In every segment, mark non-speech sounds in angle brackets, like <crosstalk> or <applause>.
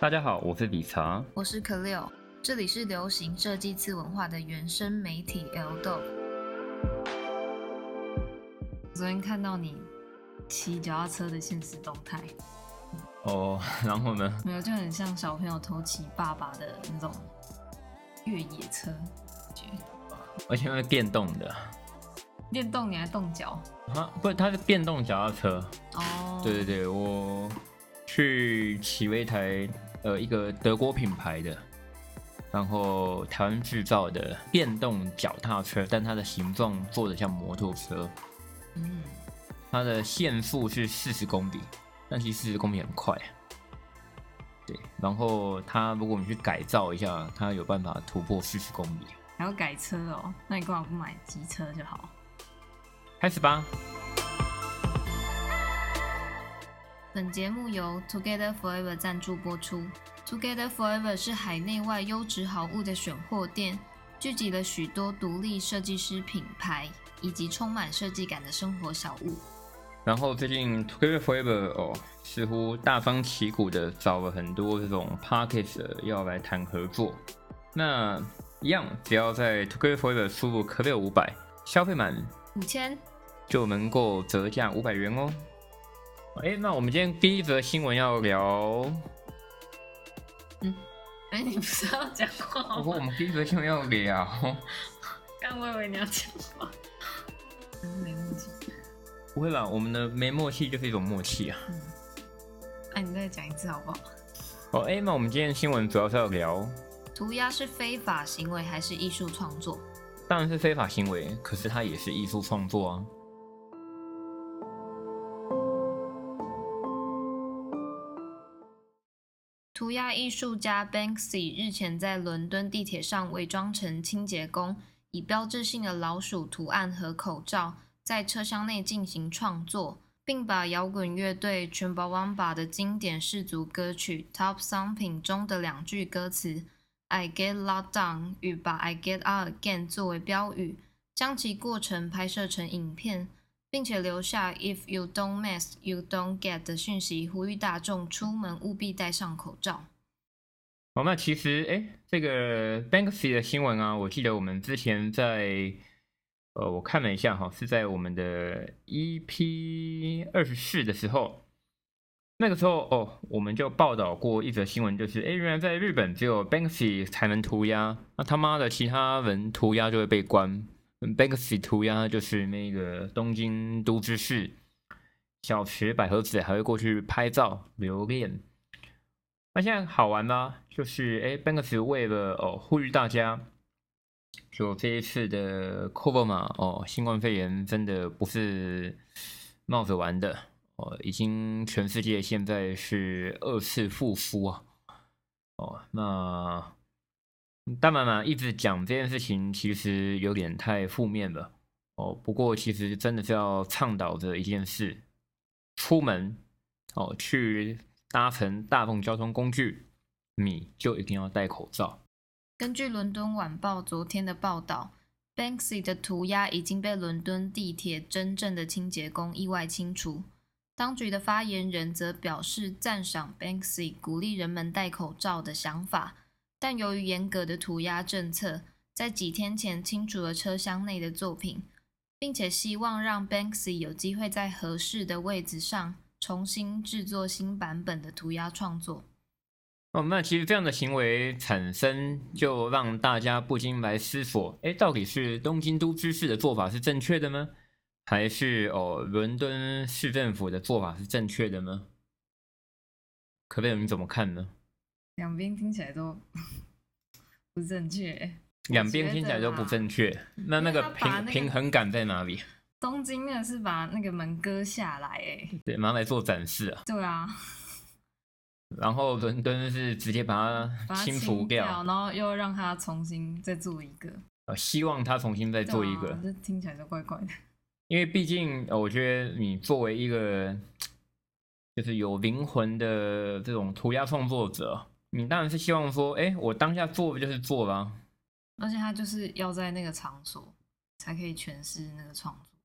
大家好，我是理查。我是可六，这里是流行设计次文化的原生媒体 L Dog。昨天看到你骑脚踏车的现实动态，哦，然后呢？没有，就很像小朋友偷骑爸爸的那种越野车。而且是电动的，电动你还动脚？啊，不，它是电动脚踏车。哦，对对对，我去骑了一台呃一个德国品牌的，然后台湾制造的电动脚踏车，但它的形状做的像摩托车，嗯，它的限速是四十公里，但其实四十公里很快。对，然后它如果你去改造一下，它有办法突破四十公里。还要改车哦？那你干嘛不买机车就好？开始吧。本节目由 Together Forever 赞助播出。Together Forever 是海内外优质好物的选货店，聚集了许多独立设计师品牌以及充满设计感的生活小物。然后最近 Together Forever 哦，似乎大张旗鼓的找了很多这种 p a r k e t 要来谈合作。那一样，只要在 Together Forever 输入可六五百，消费满五千就能够折价五百元哦。哎，那我们今天第一则新闻要聊，嗯，哎，你不是要讲话吗？不过我们第一则新闻要聊，<laughs> 刚我以为你要讲话，没默契。不会吧？我们的没默契就是一种默契啊。嗯，哎，你再讲一次好不好？哦，哎，那我们今天的新闻主要是要聊，涂鸦是非法行为还是艺术创作？当然是非法行为，可是它也是艺术创作啊。涂鸦艺术家 Banksy 日前在伦敦地铁上伪装成清洁工，以标志性的老鼠图案和口罩在车厢内进行创作，并把摇滚乐队 Chumbawamba 的经典氏族歌曲《Top Something》中的两句歌词 “I get locked down” 与把 “I get out again” 作为标语，将其过程拍摄成影片。并且留下 "If you don't mask, you don't get" 的讯息，呼吁大众出门务必戴上口罩。好，那其实哎，这个 Banksy 的新闻啊，我记得我们之前在呃，我看了一下哈，是在我们的 EP 二十四的时候，那个时候哦，我们就报道过一则新闻，就是哎，原来在日本只有 Banksy 才能涂鸦，那他妈的其他人涂鸦就会被关。Banksy 涂鸦就是那个东京都知事小池百合子还会过去拍照留念。那现在好玩吗？就是哎，Banksy 为了哦呼吁大家，就这一次的 Cover 嘛哦，新冠肺炎真的不是冒着玩的哦，已经全世界现在是二次复苏啊哦，那。大妈妈一直讲这件事情，其实有点太负面了哦。不过其实真的是要倡导着一件事：出门哦，去搭乘大众交通工具，你就一定要戴口罩。根据伦敦晚报昨天的报道，Banksy 的涂鸦已经被伦敦地铁真正的清洁工意外清除。当局的发言人则表示赞赏 Banksy 鼓励人们戴口罩的想法。但由于严格的涂鸦政策，在几天前清除了车厢内的作品，并且希望让 Banksy 有机会在合适的位置上重新制作新版本的涂鸦创作。哦，那其实这样的行为产生，就让大家不禁来思索：哎，到底是东京都知事的做法是正确的吗？还是哦，伦敦市政府的做法是正确的呢？可贝尔，你怎么看呢？两边听起来都 <laughs> 不正确。两边听起来都不正确，那那个平平衡感在哪里？东京那是把那个门割下来，哎，对，拿来做展示啊。对啊。然后伦敦是直接把它清除掉，然后又让它重新再做一个。呃，希望它重新再做一个。这听起来就怪怪的。因为毕竟，我觉得你作为一个就是有灵魂的这种涂鸦创作者。你当然是希望说，哎，我当下做不就是做了？而且他就是要在那个场所才可以诠释那个创作。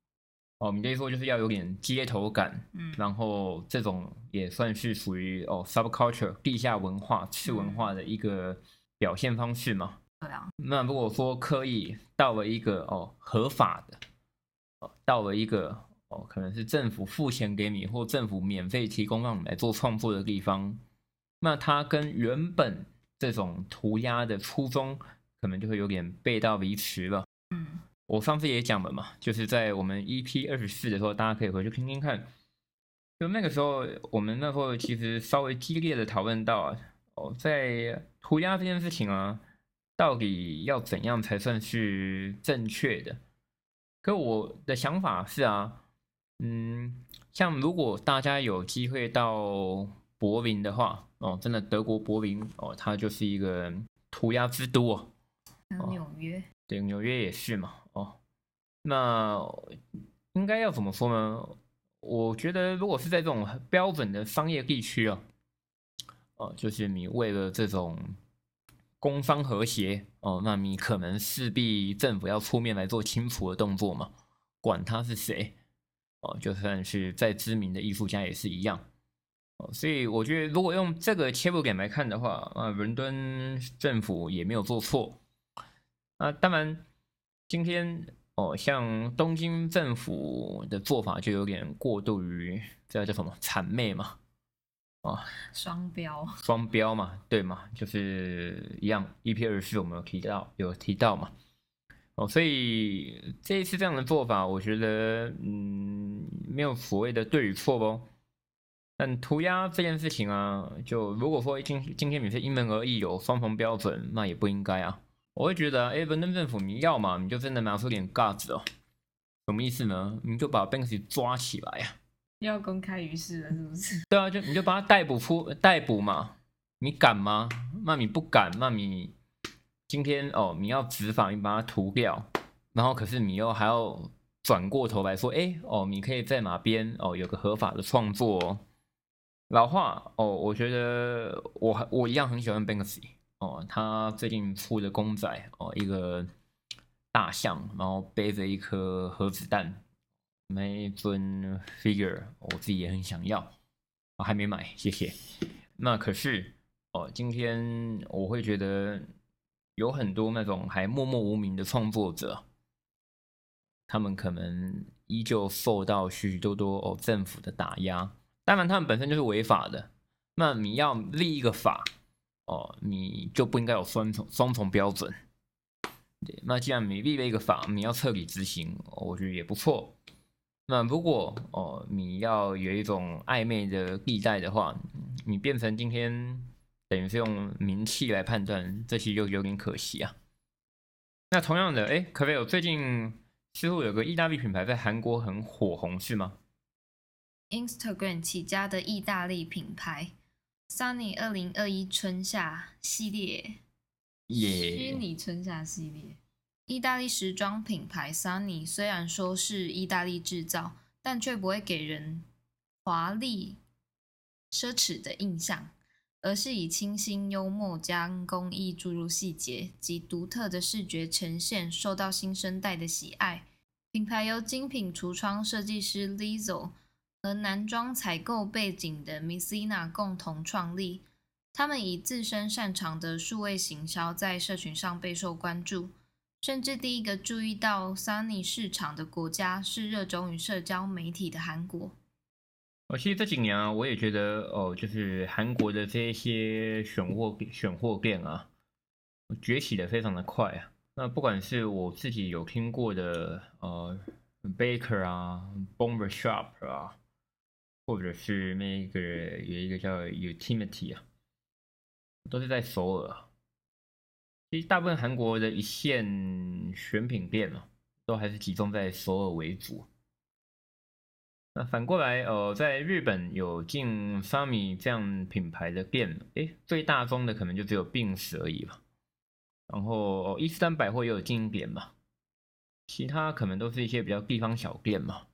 哦，你可以说就是要有点街头感，嗯然后这种也算是属于哦 subculture 地下文化、次文化的一个表现方式嘛。对啊，那如果说可以到了一个哦合法的，哦到了一个哦可能是政府付钱给你或政府免费提供让你来做创作的地方，那它跟原本这种涂鸦的初衷可能就会有点背道而驰了。嗯我上次也讲了嘛，就是在我们 EP 二十四的时候，大家可以回去听听看。就那个时候，我们那时候其实稍微激烈的讨论到，哦，在涂鸦这件事情啊，到底要怎样才算是正确的？可我的想法是啊，嗯，像如果大家有机会到柏林的话，哦，真的德国柏林哦，它就是一个涂鸦之都哦。纽约，对，纽约也是嘛，哦，那应该要怎么说呢？我觉得如果是在这种标准的商业地区啊，哦，就是你为了这种工商和谐哦，那你可能势必政府要出面来做清除的动作嘛，管他是谁哦，就算是再知名的艺术家也是一样。哦，所以我觉得如果用这个切入点来看的话，啊，伦敦政府也没有做错。啊，当然，今天哦，像东京政府的做法就有点过度于这叫什么谄媚嘛，啊，双标，双标嘛，对嘛，就是一样。EP 二十四我们有提到，有提到嘛，哦，所以这一次这样的做法，我觉得嗯，没有所谓的对与错哦。但涂鸦这件事情啊，就如果说今今天你是因人而异，有双重标准，那也不应该啊。我会觉得，哎，伦敦政府你要嘛，你就真的拿出点 guts 哦。什么意思呢？你就把 Banksy 抓起来呀、要公开于世了，是不是？<laughs> 对啊，就你就把他逮捕出逮捕嘛。你敢吗？那你不敢，那你今天哦，你要执法，你把它涂掉，然后可是你又还要转过头来说，哎哦，你可以在哪边哦有个合法的创作、哦。老话哦，我觉得我还我一样很喜欢 Banksy 哦，他最近出的公仔哦，一个大象，然后背着一颗核子弹，那尊 figure 我自己也很想要，我还没买，谢谢。那可是哦，今天我会觉得有很多那种还默默无名的创作者，他们可能依旧受到许许多多哦政府的打压。当然，他们本身就是违法的。那你要立一个法，哦，你就不应该有双重双重标准。对，那既然你立了一个法，你要彻底执行，我觉得也不错。那如果哦你要有一种暧昧的地带的话，你变成今天等于是用名气来判断，这些就有点可惜啊。那同样的，哎，可菲尔最近似乎有个意大利品牌在韩国很火红，是吗？Instagram 起家的意大利品牌 Sunny 二零二一春夏系列，耶虚拟春夏系列。意大利时装品牌 Sunny 虽然说是意大利制造，但却不会给人华丽、奢侈的印象，而是以清新幽默将工艺注入细节及独特的视觉呈现，受到新生代的喜爱。品牌由精品橱窗设计师 Lizzo 和男装采购背景的 Missina 共同创立。他们以自身擅长的数位行销，在社群上备受关注。甚至第一个注意到 Sunny 市场的国家是热衷于社交媒体的韩国。我其实这几年啊，我也觉得哦，就是韩国的这些选货选货店啊，崛起的非常的快啊。那不管是我自己有听过的呃 Baker 啊，Bomber Shop 啊，或者是那个有一个叫 Utility 啊，都是在首尔啊。其实大部分韩国的一线选品店啊，都还是集中在首尔为主。那反过来，呃，在日本有进 Sami 这样品牌的店，诶，最大宗的可能就只有 Bings 而已吧。然后、哦、伊斯丹百货也有经营点嘛，其他可能都是一些比较地方小店嘛。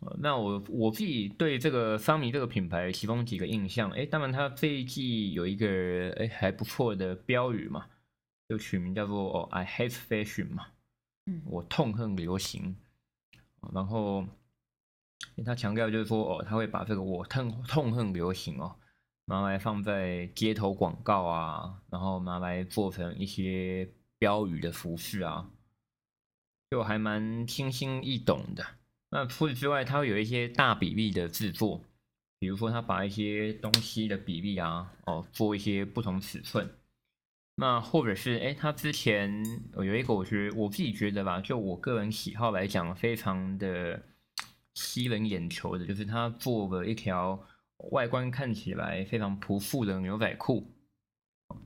呃那我我自己对这个桑尼这个品牌其中几个印象，诶，当然它这一季有一个诶还不错的标语嘛，就取名叫做哦 I hate fashion 嘛，嗯，我痛恨流行。然后他强调就是说，哦，他会把这个我痛痛恨流行哦，拿来放在街头广告啊，然后拿来做成一些标语的服饰啊，就还蛮清新易懂的。那除此之外，它会有一些大比例的制作，比如说他把一些东西的比例啊，哦，做一些不同尺寸。那或者是哎，他之前有一个，我觉得我自己觉得吧，就我个人喜好来讲，非常的吸人眼球的，就是他做了一条外观看起来非常朴素的牛仔裤。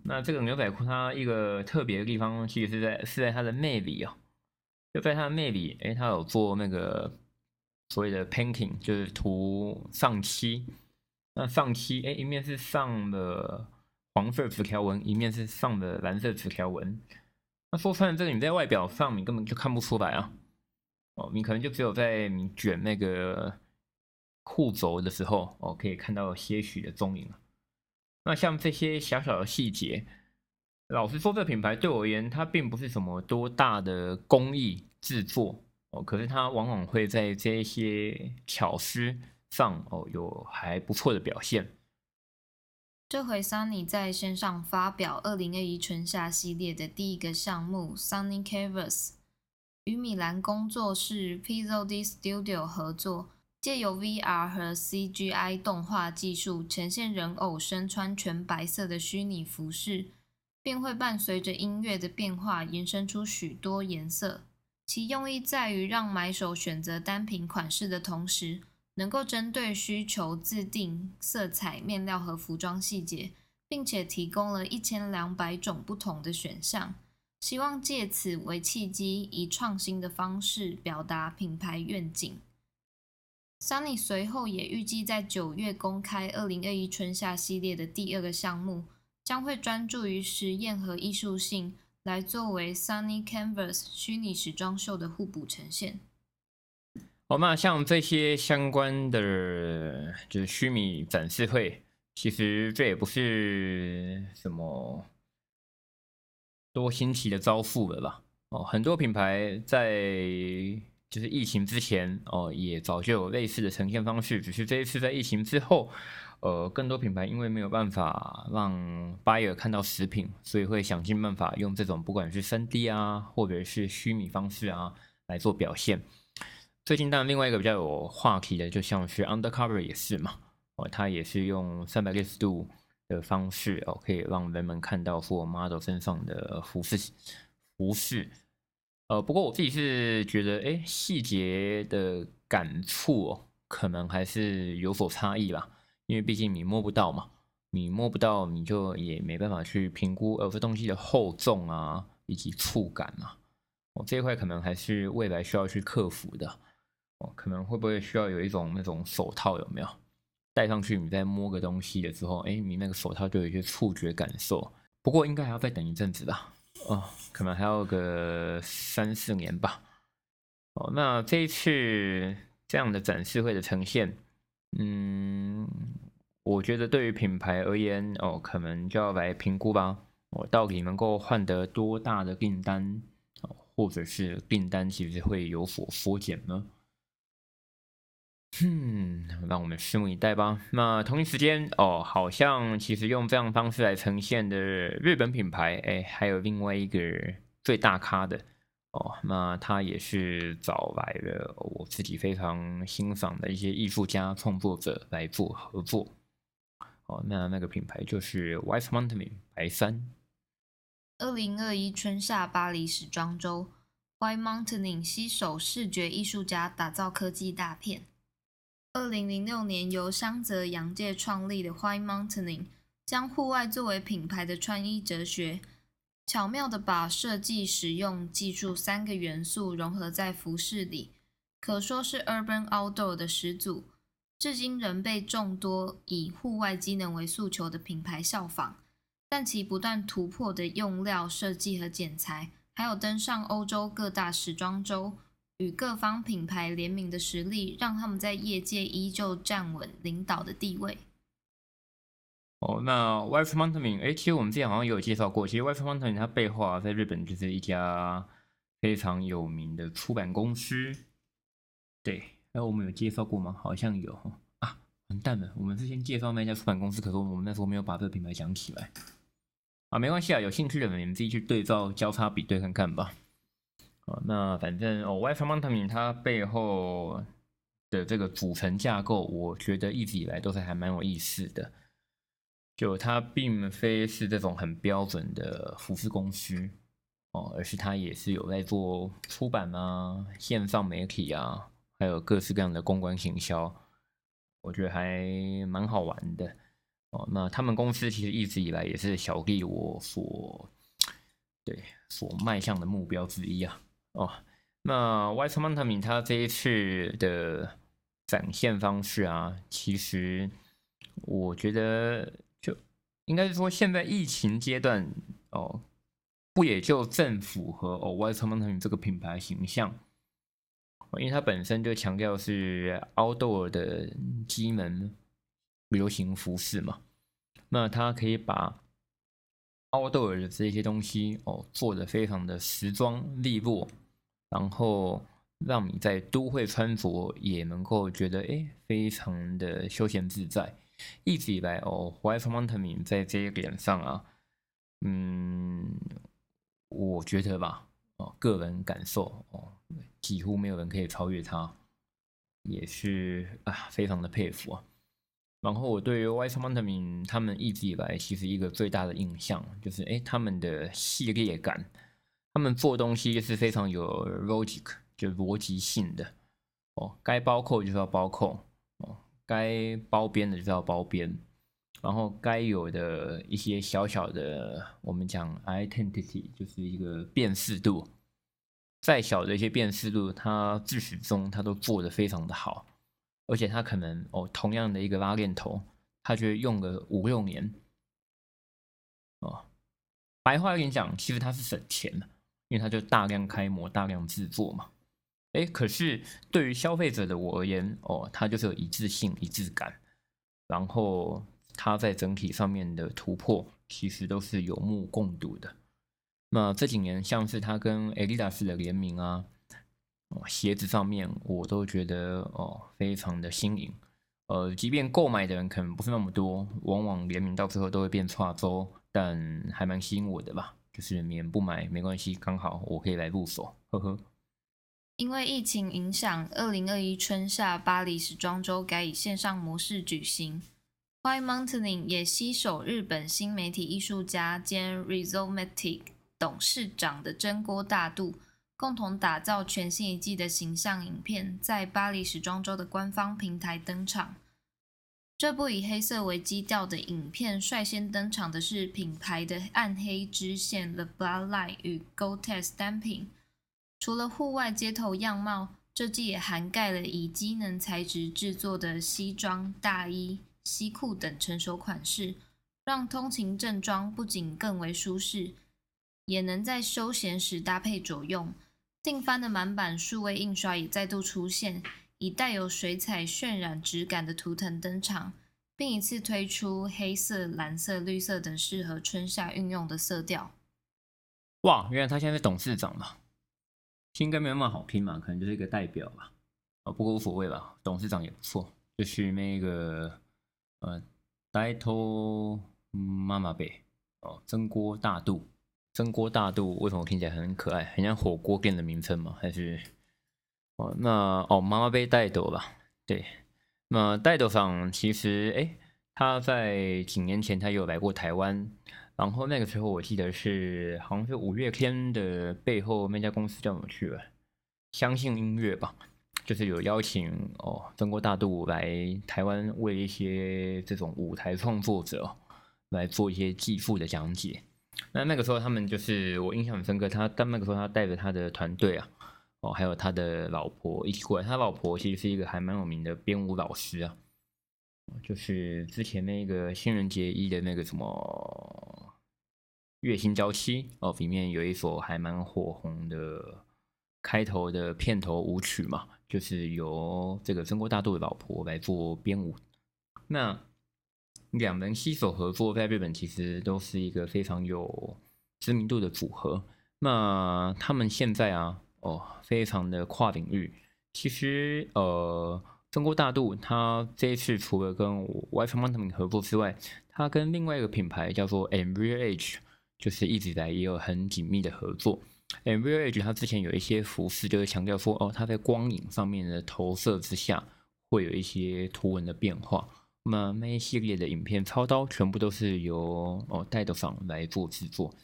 那这个牛仔裤它一个特别的地方，其实是在是在它的内里啊，就在它的内里，哎，它有做那个所谓的 painting，就是涂上漆。那上漆，哎，一面是上了。黄色纸条纹，一面是上的蓝色纸条纹。那说穿了，这个你在外表上你根本就看不出来啊。哦，你可能就只有在你卷那个裤轴的时候，哦，可以看到些许的踪影那像这些小小的细节，老实说，这品牌对我而言，它并不是什么多大的工艺制作哦，可是他往往会在这些巧思上哦，有还不错的表现。这回 Sunny 在线上发表二零二一春夏系列的第一个项目 Sunny Canvas，与米兰工作室 Pizzo di Studio 合作，借由 VR 和 CGI 动画技术呈现人偶身穿全白色的虚拟服饰，便会伴随着音乐的变化延伸出许多颜色。其用意在于让买手选择单品款式的同时。能够针对需求自定色彩、面料和服装细节，并且提供了一千两百种不同的选项，希望借此为契机，以创新的方式表达品牌愿景。Sunny 随后也预计在九月公开二零二一春夏系列的第二个项目，将会专注于实验和艺术性，来作为 Sunny Canvas 虚拟时装秀的互补呈现。哦，那像这些相关的，就是虚拟展示会，其实这也不是什么多新奇的招数了吧？哦，很多品牌在就是疫情之前，哦，也早就有类似的呈现方式，只是这一次在疫情之后，呃，更多品牌因为没有办法让 buyer 看到实品，所以会想尽办法用这种不管是三 D 啊，或者是虚拟方式啊来做表现。最近当然另外一个比较有话题的，就像是 Undercover 也是嘛，哦，它也是用三百六十度的方式哦，可以让人们看到或 model 身上的服饰服饰。呃，不过我自己是觉得，哎，细节的感触哦，可能还是有所差异啦，因为毕竟你摸不到嘛，你摸不到，你就也没办法去评估呃这东西的厚重啊，以及触感嘛，哦，这一块可能还是未来需要去克服的。哦，可能会不会需要有一种那种手套？有没有戴上去？你在摸个东西的时候，哎，你那个手套就有一些触觉感受。不过应该还要再等一阵子吧。哦，可能还要个三四年吧。哦，那这一次这样的展示会的呈现，嗯，我觉得对于品牌而言，哦，可能就要来评估吧。我到底能够换得多大的订单？或者是订单其实会有所缩减呢？嗯，让我们拭目以待吧。那同一时间哦，好像其实用这样方式来呈现的日本品牌，哎，还有另外一个最大咖的哦，那他也是找来了我自己非常欣赏的一些艺术家创作者来做合作。哦，那那个品牌就是 White Mountain 白山。二零二一春夏巴黎时装周，White Mountain 携手视觉艺术家打造科技大片。二零零六年由香泽洋介创立的 White Mountain，将户外作为品牌的穿衣哲学，巧妙的把设计、实用、技术三个元素融合在服饰里，可说是 Urban Outdoor 的始祖。至今仍被众多以户外机能为诉求的品牌效仿，但其不断突破的用料设计和剪裁，还有登上欧洲各大时装周。与各方品牌联名的实力，让他们在业界依旧站稳领导的地位。哦，那 Wife Mountain，哎，其实我们之前好像也有介绍过，其实 Wife Mountain 它背后啊，在日本就是一家非常有名的出版公司。对，哎，我们有介绍过吗？好像有啊，完蛋了，我们之前介绍那家出版公司，可是我们那时候没有把这个品牌讲起来。啊，没关系啊，有兴趣的人你们自己去对照交叉比对看看吧。啊，那反正哦 w i f e Mountain 它背后的这个组成架构，我觉得一直以来都是还蛮有意思的。就它并非是这种很标准的服饰公司哦，而是它也是有在做出版啊、线上媒体啊，还有各式各样的公关行销，我觉得还蛮好玩的。哦，那他们公司其实一直以来也是小弟我所对所迈向的目标之一啊。哦，那 White Mountain 它这一次的展现方式啊，其实我觉得应该是说，现在疫情阶段哦，不也就正符合哦 w h i t 这个品牌形象，因为它本身就强调是 Outdoor 的机能。流行服饰嘛，那它可以把 outdoor 的这些东西哦做的非常的时装利落，然后让你在都会穿着也能够觉得哎非常的休闲自在。一直以来哦，White Mountain 在这一点上啊，嗯，我觉得吧，哦个人感受哦，几乎没有人可以超越他，也是啊非常的佩服啊。然后我对于 White Mountain 他们一直以来其实一个最大的印象就是，哎，他们的系列感，他们做东西是非常有 logic，就逻辑性的哦，该包扣就是要包扣哦，该包边的就要包边，然后该有的一些小小的我们讲 identity，就是一个辨识度，再小的一些辨识度，它自始终它都做的非常的好。而且它可能哦，同样的一个拉链头，他觉得用个五六年，哦，白话跟你讲，其实它是省钱的，因为它就大量开模、大量制作嘛。哎，可是对于消费者的我而言，哦，它就是有一致性、一致感，然后它在整体上面的突破，其实都是有目共睹的。那这几年，像是他跟 Adidas 的联名啊。鞋子上面我都觉得哦，非常的新颖。呃，即便购买的人可能不是那么多，往往联名到最后都会变差周，但还蛮吸引我的吧。就是免不买没关系，刚好我可以来入手，呵呵。因为疫情影响，二零二一春夏巴黎时装周改以线上模式举行。White Mountain 也携手日本新媒体艺术家兼 Resomatic 董事长的真锅大度。共同打造全新一季的形象影片，在巴黎时装周的官方平台登场。这部以黑色为基调的影片，率先登场的是品牌的暗黑支线 The Bloodline 与 Gore-Tex 单品。除了户外街头样貌，这季也涵盖了以机能材质制作的西装、大衣、西裤等成熟款式，让通勤正装不仅更为舒适，也能在休闲时搭配着用。定番的满版数位印刷也再度出现，以带有水彩渲染质感的图腾登场，并一次推出黑色、蓝色、绿色等适合春夏运用的色调。哇，原来他现在是董事长了？应该没那么好拼嘛，可能就是一个代表吧。哦，不过无所谓吧，董事长也不错，就是那个呃，呆头妈妈贝哦，蒸锅大肚。蒸锅大肚为什么听起来很可爱，很像火锅店的名称吗？还是哦，那哦，妈妈杯带斗吧。对，那带斗上其实哎，他在几年前他有来过台湾，然后那个时候我记得是好像是五月天的背后那家公司叫什么去？相信音乐吧，就是有邀请哦，中国大肚来台湾为一些这种舞台创作者来做一些技术的讲解。那那个时候，他们就是我印象很深刻。他但那个时候，他带着他的团队啊，哦，还有他的老婆一起过来。他老婆其实是一个还蛮有名的编舞老师啊，就是之前那个新人节一的那个什么月薪娇妻哦，里面有一首还蛮火红的开头的片头舞曲嘛，就是由这个中国大肚的老婆来做编舞。那两人携手合作，在日本其实都是一个非常有知名度的组合。那他们现在啊，哦，非常的跨领域，其实呃，中国大度它这一次除了跟 Wi-Fi Mountain 合作之外，它跟另外一个品牌叫做 Embrace 就是一直以来也有很紧密的合作。Enreal Edge 它之前有一些服饰就是强调说，哦，它在光影上面的投射之下会有一些图文的变化。那么那一系列的影片操刀全部都是由哦戴德坊来做制作。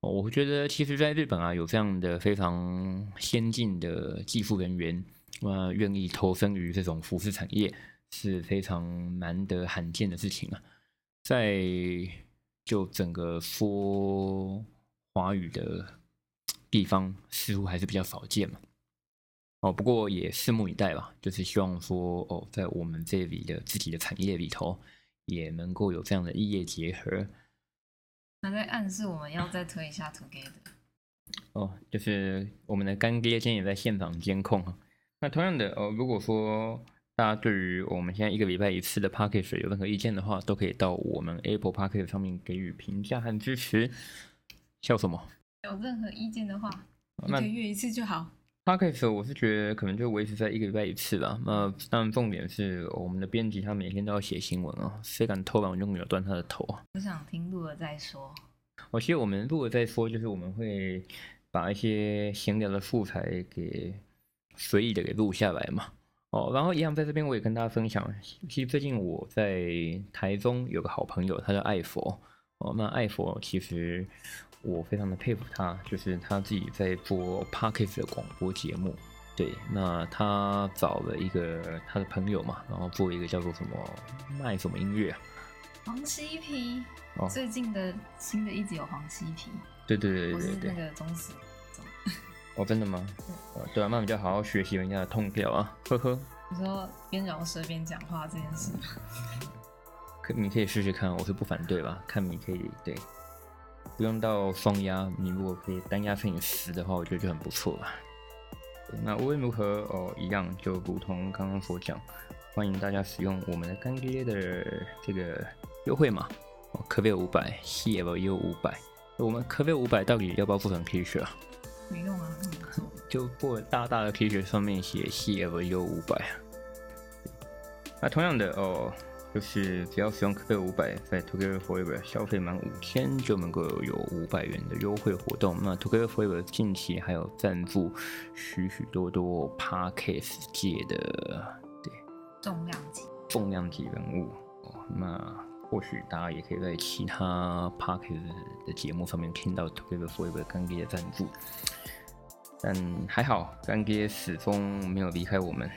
我觉得其实在日本啊，有这样的非常先进的技术人员，呃，愿意投身于这种服饰产业是非常难得罕见的事情啊。在就整个说华语的地方，似乎还是比较少见嘛。哦，不过也拭目以待吧。就是希望说，哦，在我们这里的自己的产业里头，也能够有这样的异业结合。他在暗示我们要再推一下 Together。哦，就是我们的干爹今天也在现场监控哈。那同样的，哦，如果说大家对于我们现在一个礼拜一次的 p a c k a g e 有任何意见的话，都可以到我们 Apple p a c k a g e 上面给予评价和支持。笑什么？有任何意见的话，一个月一次就好。p a c k a g e 我是觉得可能就维持在一个礼拜一次吧。那当然重点是我们的编辑他每天都要写新闻啊，谁敢偷懒我就秒断他的头啊！我想听录了再说。我其实我们录了再说，就是我们会把一些闲聊的素材给随意的给录下来嘛。哦，然后一样在这边我也跟大家分享，其实最近我在台中有个好朋友，他叫艾佛。哦，那艾佛其实我非常的佩服他，就是他自己在做 Parkes 的广播节目。对，那他找了一个他的朋友嘛，然后做一个叫做什么卖什么音乐啊？黄西皮。哦最近的新的一集有黄西皮，对对对对对，那个忠实。哦，真的吗？对啊，那你就好好学习人家的痛调啊，呵呵。你说边饶舌边讲话这件事，可你可以试试看，我是不反对吧？看你可以对，不用到双压，你如果可以单压乘以十的话，我觉得就很不错了。那无论如何哦，一样就如同刚刚所讲，欢迎大家使用我们的干爹的这个优惠码。科贝五百，C L U 五百，我们科贝五百到底要不要做成 T 恤啊？没用啊，就过大大的 T 恤，上面写 CFU 五百。那同样的哦，就是只要使用科贝五百，在 Together Forever 消费满五千就能够有五百元的优惠活动。那 Together Forever 近期还有赞助许许多多 Parkes 界的对重量级重量级人物哦，那。或许大家也可以在其他 Parkes 的节目上面听到 Together Forever 干爹的赞助，但还好，干爹始终没有离开我们。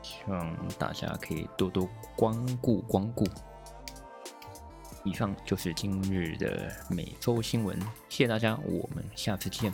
希望大家可以多多光顾光顾。以上就是今日的每周新闻，谢谢大家，我们下次见。